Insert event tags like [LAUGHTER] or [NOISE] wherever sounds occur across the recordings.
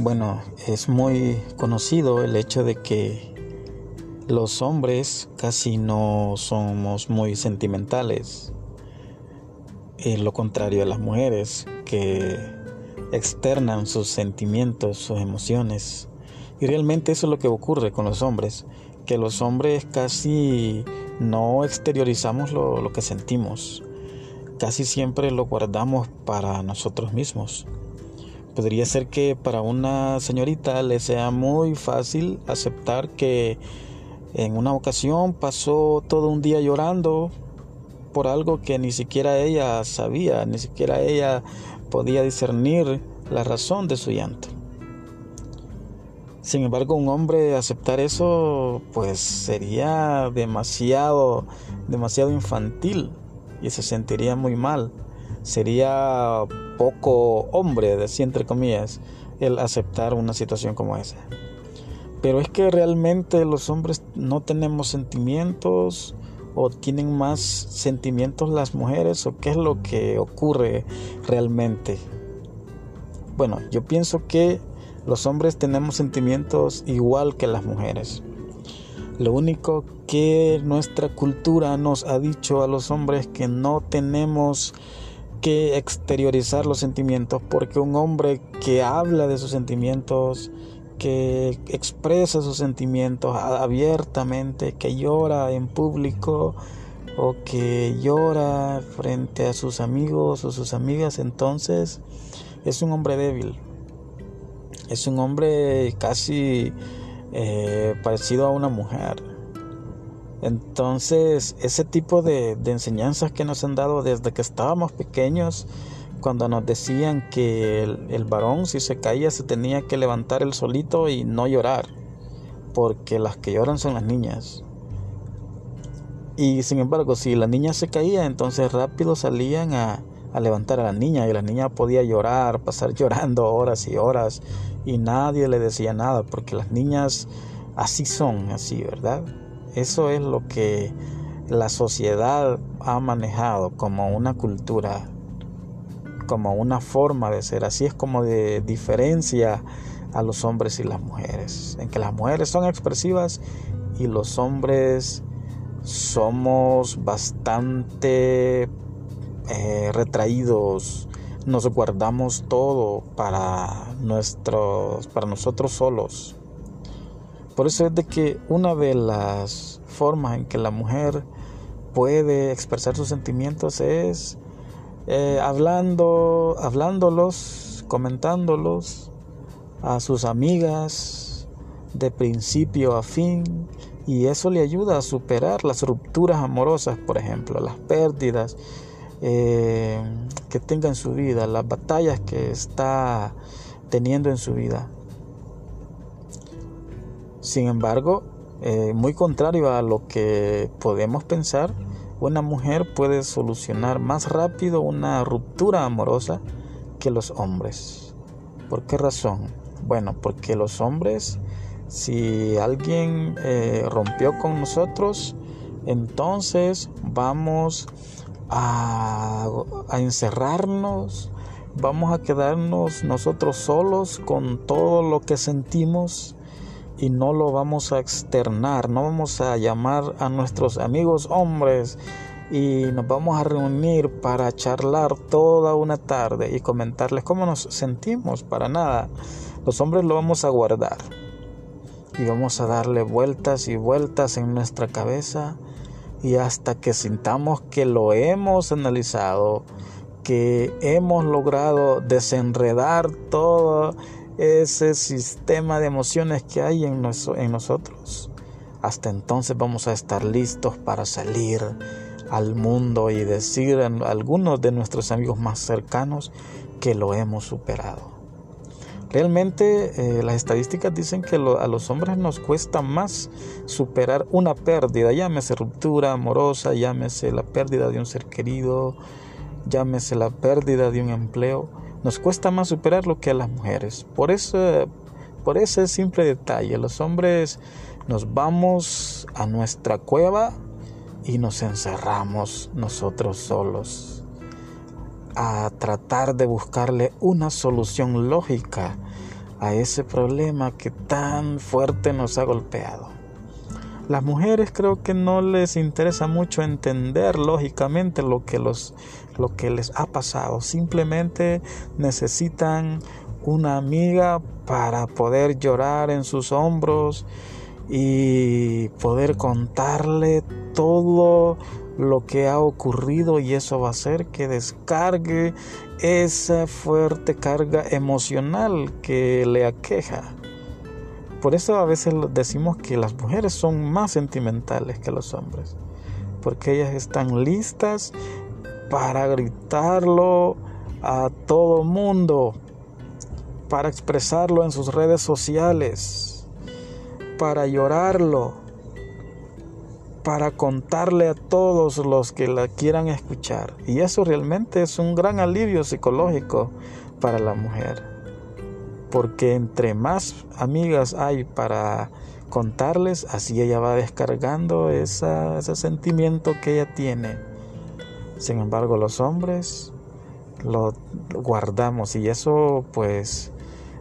Bueno, es muy conocido el hecho de que los hombres casi no somos muy sentimentales. En lo contrario a las mujeres que externan sus sentimientos, sus emociones. Y realmente eso es lo que ocurre con los hombres, que los hombres casi no exteriorizamos lo, lo que sentimos, casi siempre lo guardamos para nosotros mismos. Podría ser que para una señorita le sea muy fácil aceptar que en una ocasión pasó todo un día llorando por algo que ni siquiera ella sabía, ni siquiera ella podía discernir la razón de su llanto. Sin embargo, un hombre aceptar eso pues sería demasiado demasiado infantil y se sentiría muy mal. Sería poco hombre, decía entre comillas, el aceptar una situación como esa. Pero es que realmente los hombres no tenemos sentimientos o tienen más sentimientos las mujeres o qué es lo que ocurre realmente. Bueno, yo pienso que los hombres tenemos sentimientos igual que las mujeres. Lo único que nuestra cultura nos ha dicho a los hombres que no tenemos que exteriorizar los sentimientos porque un hombre que habla de sus sentimientos, que expresa sus sentimientos abiertamente, que llora en público o que llora frente a sus amigos o sus amigas, entonces es un hombre débil. Es un hombre casi eh, parecido a una mujer. Entonces, ese tipo de, enseñanzas que nos han dado desde que estábamos pequeños, cuando nos decían que el, varón si se caía se tenía que levantar el solito y no llorar, porque las que lloran son las niñas. Y sin embargo, si la niña se caía, entonces rápido salían a, a levantar a la niña y la niña podía llorar, pasar [LAUGHS] llorando horas y horas y nadie le decía nada porque las niñas así son, así, ¿verdad? Eso es lo que la sociedad ha manejado como una cultura, como una forma de ser. Así es como de diferencia a los hombres y las mujeres. En que las mujeres son expresivas y los hombres somos bastante eh, retraídos. Nos guardamos todo para, nuestros, para nosotros solos. Por eso es de que una de las formas en que la mujer puede expresar sus sentimientos es eh, hablando, hablándolos, comentándolos a sus amigas de principio a fin y eso le ayuda a superar las rupturas amorosas, por ejemplo, las pérdidas eh, que tenga en su vida, las batallas que está teniendo en su vida. Sin embargo, eh, muy contrario a lo que podemos pensar, una mujer puede solucionar más rápido una ruptura amorosa que los hombres. ¿Por qué razón? Bueno, porque los hombres, si alguien eh, rompió con nosotros, entonces vamos a, a encerrarnos, vamos a quedarnos nosotros solos con todo lo que sentimos y no lo vamos a externar, no vamos a llamar a nuestros amigos hombres y nos vamos a reunir para charlar toda una tarde y comentarles cómo nos sentimos, para nada. Los hombres lo vamos a guardar y vamos a darle vueltas y vueltas en nuestra cabeza y hasta que sintamos que lo hemos analizado, que hemos logrado desenredar todo ese sistema de emociones que hay en, en nosotros. Hasta entonces vamos a estar listos para salir al mundo y decir a algunos de nuestros amigos más cercanos que lo hemos superado. Realmente eh, las estadísticas dicen que a los hombres nos cuesta más superar una pérdida, llámese ruptura amorosa, llámese la pérdida de un ser querido, llámese la pérdida de un empleo nos cuesta más superarlo que a las mujeres. Por eso, por ese simple detalle, los hombres nos vamos a nuestra cueva y nos encerramos nosotros solos a tratar de buscarle una solución lógica a ese problema que tan fuerte nos ha golpeado. Las mujeres creo que no les interesa mucho entender lógicamente lo que, los, lo que les ha pasado. Simplemente necesitan una amiga para poder llorar en sus hombros y poder contarle todo lo que ha ocurrido y eso va a hacer que descargue esa fuerte carga emocional que le aqueja. Por eso a veces decimos que las mujeres son más sentimentales que los hombres, porque ellas están listas para gritarlo a todo mundo, para expresarlo en sus redes sociales, para llorarlo, para contarle a todos los que la quieran escuchar. Y eso realmente es un gran alivio psicológico para la mujer porque entre más amigas hay para contarles, así ella va descargando ese sentimiento que ella tiene. Sin embargo, los hombres lo guardamos y eso pues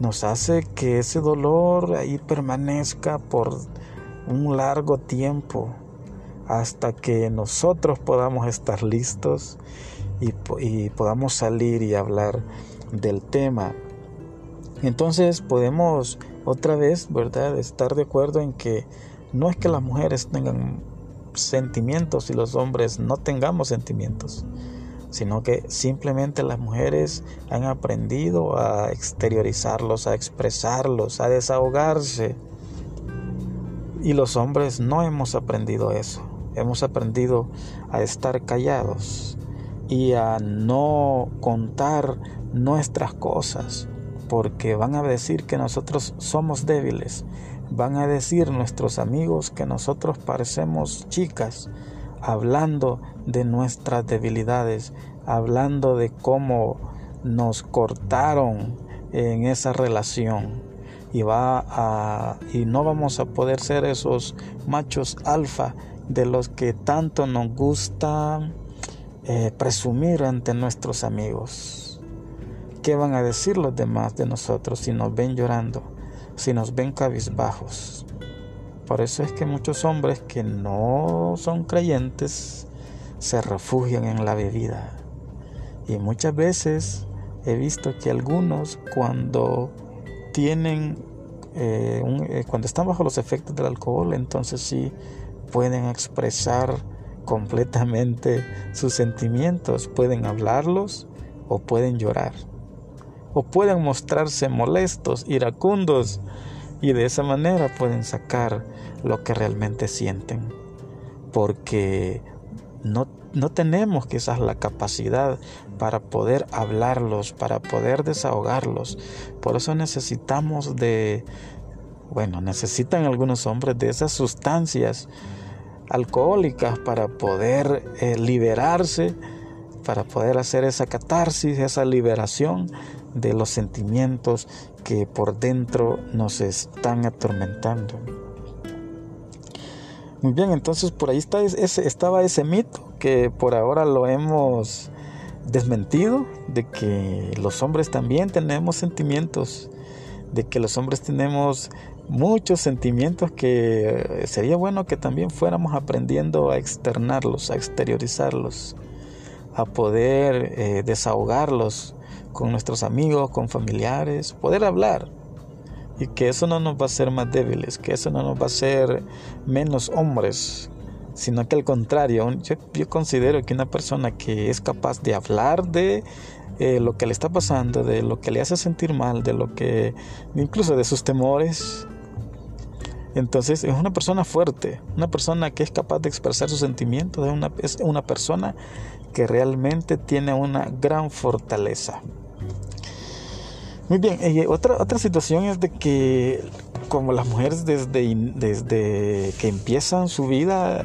nos hace que ese dolor ahí permanezca por un largo tiempo hasta que nosotros podamos estar listos y, podamos salir y hablar del tema. Entonces podemos otra vez, ¿verdad?, estar de acuerdo en que no es que las mujeres tengan sentimientos y los hombres no tengamos sentimientos, sino que simplemente las mujeres han aprendido a exteriorizarlos, a expresarlos, a desahogarse. Y los hombres no hemos aprendido eso. Hemos aprendido a estar callados y a no contar nuestras cosas porque van a decir que nosotros somos débiles, van a decir nuestros amigos que nosotros parecemos chicas, hablando de nuestras debilidades, hablando de cómo nos cortaron en esa relación y va a y no vamos a poder ser esos machos alfa de los que tanto nos gusta eh, presumir ante nuestros amigos. ¿Qué van a decir los demás de nosotros si nos ven llorando, si nos ven cabizbajos? Por eso es que muchos hombres que no son creyentes se refugian en la bebida. Y muchas veces he visto que algunos cuando tienen, eh, eh, cuando están bajo los efectos del alcohol, entonces sí pueden expresar completamente sus sentimientos, pueden hablarlos o pueden llorar o pueden mostrarse molestos, iracundos, y de esa manera pueden sacar lo que realmente sienten. Porque no, no tenemos quizás la capacidad para poder hablarlos, para poder desahogarlos. Por eso necesitamos de, bueno, necesitan algunos hombres de esas sustancias alcohólicas para poder eh, liberarse, para poder hacer esa catarsis, esa liberación de los sentimientos que por dentro nos están atormentando. Muy bien, entonces por ahí está ese, estaba ese mito que por ahora lo hemos desmentido, de que los hombres también tenemos sentimientos, de que los hombres tenemos muchos sentimientos que sería bueno que también fuéramos aprendiendo a externarlos, a exteriorizarlos, a poder eh, desahogarlos con nuestros amigos, con familiares, poder hablar. Y que eso no nos va a hacer más débiles, que eso no nos va a hacer menos hombres, sino que al contrario, yo, considero que una persona que es capaz de hablar de eh, lo que le está pasando, de lo que le hace sentir mal, de lo que, incluso de sus temores, entonces es una persona fuerte, una persona que es capaz de expresar sus sentimientos, es una, es una persona que realmente tiene una gran fortaleza. Muy bien, otra, otra situación es de que como las mujeres desde, desde que empiezan su vida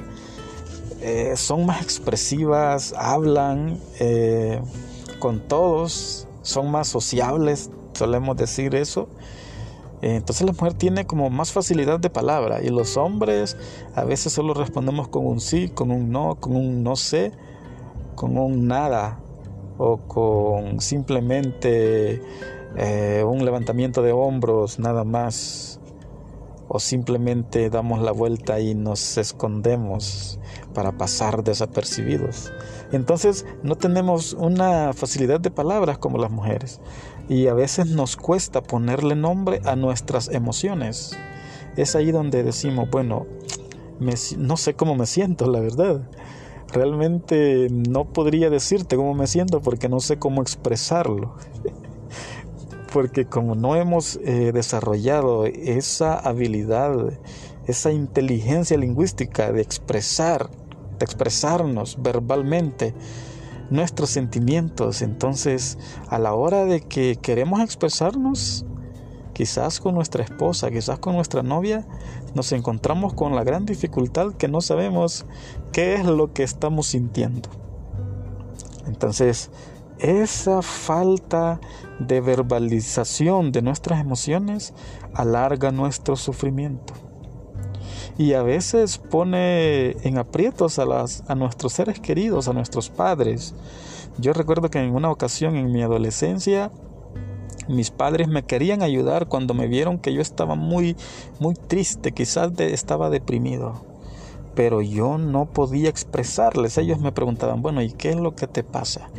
eh, son más expresivas, hablan eh, con todos, son más sociables, solemos decir eso. entonces la mujer tiene como más facilidad de palabra y los hombres a veces solo respondemos con un sí, con un no, con un no sé, con un nada o con simplemente eh, un levantamiento de hombros nada más, o simplemente damos la vuelta y nos escondemos para pasar desapercibidos. Entonces no tenemos una facilidad de palabras como las mujeres y a veces nos cuesta ponerle nombre a nuestras emociones. Es ahí donde decimos, bueno, no sé cómo me siento, la verdad. Realmente no podría decirte cómo me siento porque no sé cómo expresarlo. [LAUGHS] porque como no hemos eh, desarrollado esa habilidad, esa inteligencia lingüística de expresar, de expresarnos verbalmente nuestros sentimientos, entonces a la hora de que queremos expresarnos, quizás con nuestra esposa, quizás con nuestra novia, nos encontramos con la gran dificultad que no sabemos qué es lo que estamos sintiendo. Entonces, esa falta de verbalización de nuestras emociones alarga nuestro sufrimiento y a veces pone en aprietos a, nuestros seres queridos, a nuestros padres. Yo recuerdo que en una ocasión en mi adolescencia mis padres me querían ayudar cuando me vieron que yo estaba muy muy triste, quizás estaba deprimido. Pero yo no podía expresarles. Ellos me preguntaban, bueno, ¿y qué es lo que te pasa?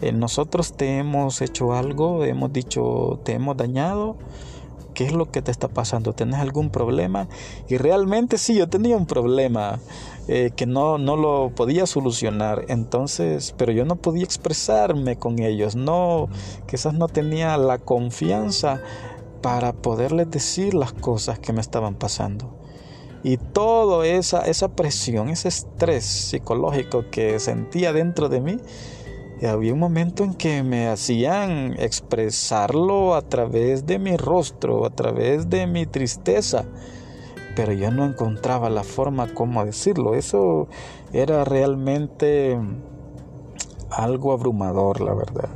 Eh, nosotros te hemos hecho algo, hemos dicho, te hemos dañado. ¿Qué es lo que te está pasando? ¿Tienes algún problema? Y realmente sí, yo tenía un problema eh, que no, no lo podía solucionar. Entonces, pero yo no podía expresarme con ellos. No, quizás no tenía la confianza para poderles decir las cosas que me estaban pasando. Y toda esa, esa presión, ese estrés psicológico que sentía dentro de mí, y había un momento en que me hacían expresarlo a través de mi rostro, a través de mi tristeza, pero yo no encontraba la forma como decirlo. Eso era realmente algo abrumador, la verdad.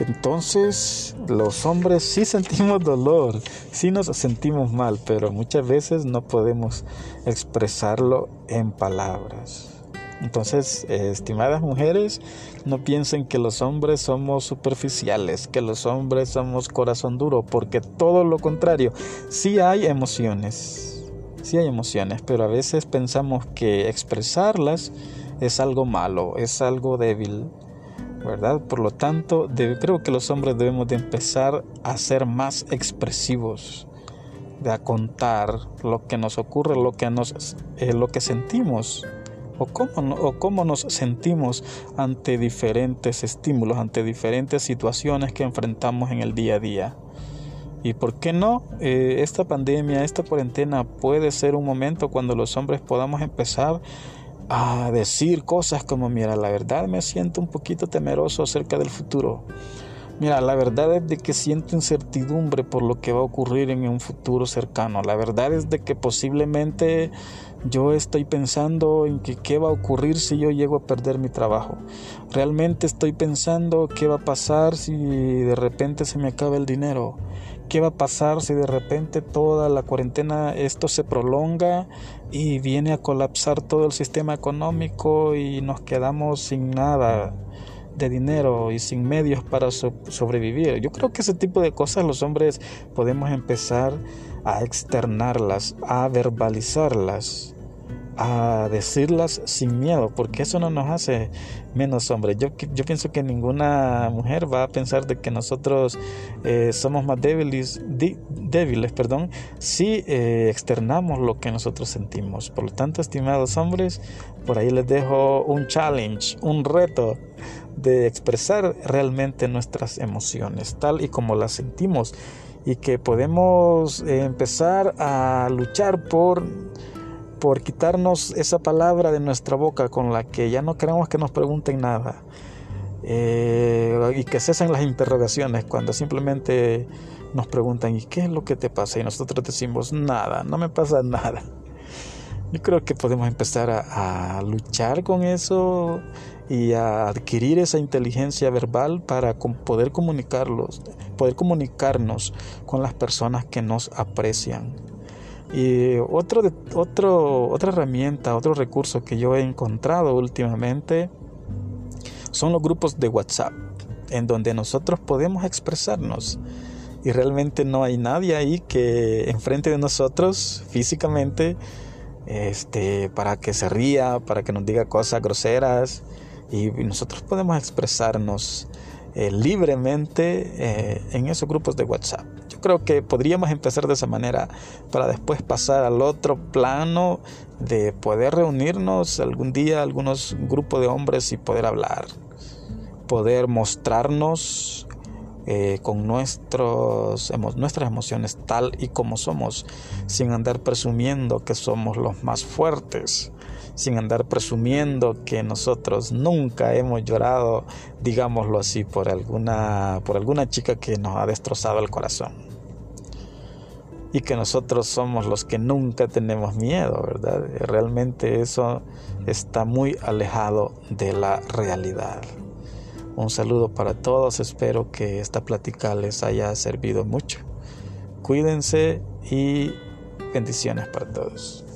Entonces, los hombres sí [LAUGHS] sentimos dolor, sí nos sentimos mal, pero muchas veces no podemos expresarlo en palabras. Entonces, estimadas mujeres, no piensen que los hombres somos superficiales, que los hombres somos corazón duro, porque todo lo contrario, sí hay emociones, sí hay emociones, pero a veces pensamos que expresarlas es algo malo, es algo débil, ¿verdad? Por lo tanto, creo que los hombres debemos de empezar a ser más expresivos, de a contar lo que nos ocurre, lo que, nos, eh, lo que sentimos o cómo, o cómo nos sentimos ante diferentes estímulos, ante diferentes situaciones que enfrentamos en el día a día. Y por qué no, eh, esta pandemia, esta cuarentena puede ser un momento cuando los hombres podamos empezar a decir cosas como, mira, la verdad me siento un poquito temeroso acerca del futuro. Mira, la verdad es de que siento incertidumbre por lo que va a ocurrir en un futuro cercano. La verdad es de que posiblemente yo estoy pensando en que qué va a ocurrir si yo llego a perder mi trabajo. Realmente estoy pensando qué va a pasar si de repente se me acaba el dinero. ¿Qué va a pasar si de repente toda la cuarentena esto se prolonga y viene a colapsar todo el sistema económico y nos quedamos sin nada de dinero y sin medios para sobrevivir? Yo creo que ese tipo de cosas los hombres podemos empezar a externarlas, a verbalizarlas, a decirlas sin miedo, porque eso no nos hace menos hombres. Yo, yo pienso que ninguna mujer va a pensar de que nosotros eh, somos más débiles, débiles perdón, si eh, externamos lo que nosotros sentimos. Por lo tanto, estimados hombres, por ahí les dejo un challenge, un reto de expresar realmente nuestras emociones, tal y como las sentimos y que podemos eh, empezar a luchar por por quitarnos esa palabra de nuestra boca con la que ya no queremos que nos pregunten nada eh, y que cesen las interrogaciones cuando simplemente nos preguntan ¿y qué es lo que te pasa? y nosotros decimos nada, no me pasa [LAUGHS] nada. Yo creo que podemos empezar a, a luchar con eso y a adquirir esa inteligencia verbal para poder comunicarlos, poder comunicarnos con las personas que nos aprecian. Y otro, otro, otra herramienta, otro recurso que yo he encontrado últimamente son los grupos de WhatsApp. en donde nosotros podemos expresarnos y realmente no hay nadie ahí que enfrente de nosotros físicamente este para que se ría, para que nos diga cosas groseras y nosotros podemos expresarnos eh, libremente eh, en esos grupos de WhatsApp. Creo que podríamos empezar de esa manera para después pasar al otro plano de poder reunirnos algún día, algunos grupos de hombres y poder hablar, poder mostrarnos eh, con nuestros, nuestras emociones tal y como somos, sin andar presumiendo que somos los más fuertes, sin andar presumiendo que nosotros nunca hemos llorado, digámoslo así, por alguna, por alguna chica que nos ha destrozado el corazón. Y que nosotros somos los que nunca tenemos miedo, ¿verdad? Realmente eso está muy alejado de la realidad. Un saludo para todos, espero que esta plática les haya servido mucho. Cuídense y bendiciones para todos.